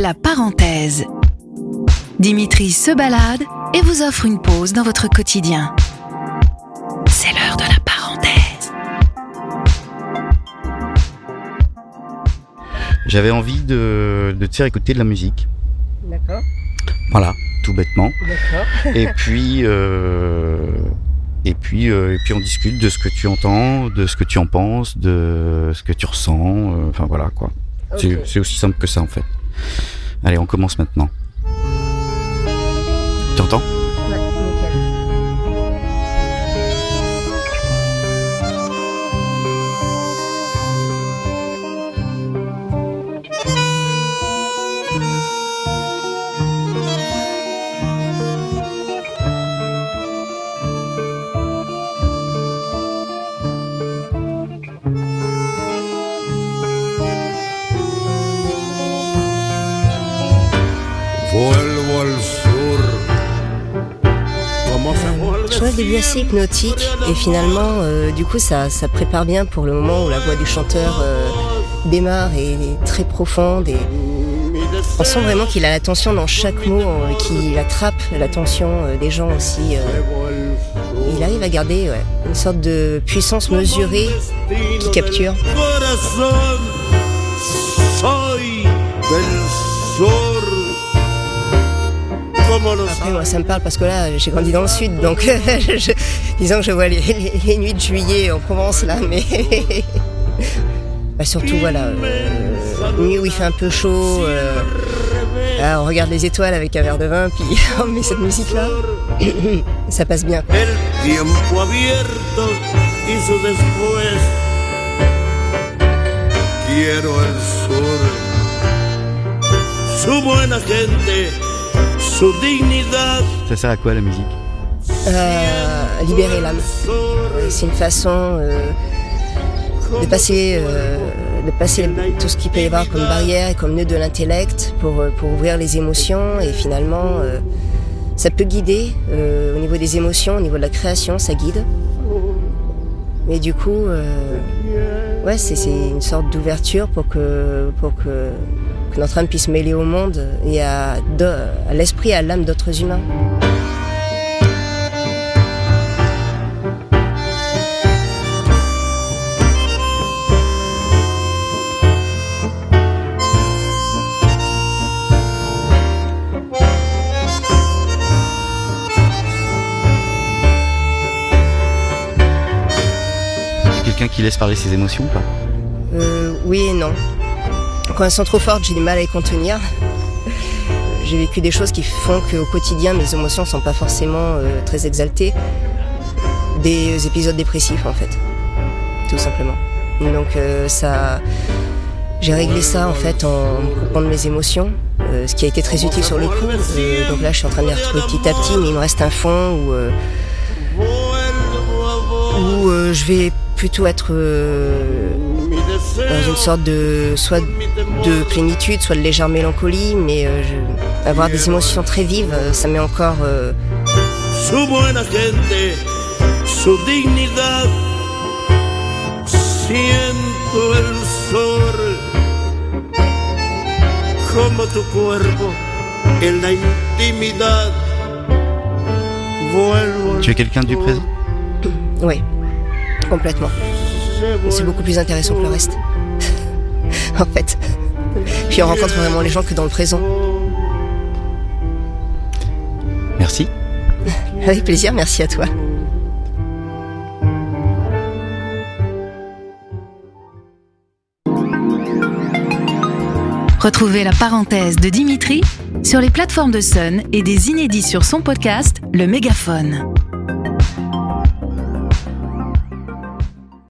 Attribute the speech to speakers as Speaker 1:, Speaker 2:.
Speaker 1: La parenthèse. Dimitri se balade et vous offre une pause dans votre quotidien. C'est l'heure de la parenthèse.
Speaker 2: J'avais envie de, de te faire écouter de la musique.
Speaker 3: D'accord.
Speaker 2: Voilà, tout bêtement.
Speaker 3: D'accord.
Speaker 2: Et puis, euh, et puis, euh, et puis on discute de ce que tu entends, de ce que tu en penses, de ce que tu ressens. euh, Enfin voilà quoi. C'est- aussi simple que ça en fait. Allez, on commence maintenant. Tu
Speaker 3: Je trouve le début assez hypnotique et finalement, euh, du coup, ça, ça prépare bien pour le moment où la voix du chanteur euh, démarre et est très profonde. Et on sent vraiment qu'il a l'attention dans chaque mot, euh, qu'il attrape l'attention euh, des gens aussi. euh. il arrive à garder ouais, une sorte de puissance mesurée qui capture. Après, moi, ça. me parle parce que là, j'ai grandi dans le sud, donc je- disons que je vois les, les- les nuits de juillet en Provence, là, mais Bah, surtout, voilà, euh, nuit où il fait un peu chaud, euh, là, on regarde les étoiles avec un verre de vin, puis on met cette musique-là, ça passe bien. quoi.
Speaker 4: Quiero el sur, su buena gente, su dignidad.
Speaker 2: Ça sert à quoi la musique
Speaker 3: Euh, libérer l'âme. C'est une façon euh, de passer, euh, de passer tout ce qu'il peut y avoir comme barrière et comme nœud de l'intellect pour, pour ouvrir les émotions et finalement euh, ça peut guider euh, au niveau des émotions, au niveau de la création, ça guide. Mais du coup, euh, ouais, c'est c'est une sorte d'ouverture pour que, pour que, que notre âme puisse mêler au monde et à, l'esprit et à l'âme d'autres humains.
Speaker 2: C'est quelqu'un qui laisse parler ses émotions ou pas?
Speaker 3: Euh, oui et non. Quand elles sont trop fortes, j'ai du mal à les contenir. J'ai vécu des choses qui font qu'au quotidien, mes émotions sont pas forcément euh, très exaltées. Des épisodes dépressifs, en fait. Tout simplement. Donc, euh, ça. J'ai réglé ça, en fait, en me coupant de mes émotions. euh, ce qui a été très utile sur le coup. Euh, donc là, je suis en train de les retrouver petit à petit, mais il me reste un fond où. euh, où euh, je vais plutôt être euh. Dans une sorte de soit de plénitude, soit de légère mélancolie, mais euh, je- avoir des émotions très vives, euh, ça met encore euh,
Speaker 4: su buena gente, su dignidad. Siento el sol como tu cuerpo en la intimidad. Vuelvo al
Speaker 2: Tu es quelqu'un du présent?
Speaker 3: Oui, complètement. C'est beaucoup plus intéressant que le reste. en fait. Puis on rencontre vraiment les gens que dans le présent.
Speaker 2: Merci.
Speaker 3: Avec plaisir, merci à toi.
Speaker 1: Retrouvez la parenthèse de Dimitri sur les plateformes de Sun et des inédits sur son podcast Le Mégaphone.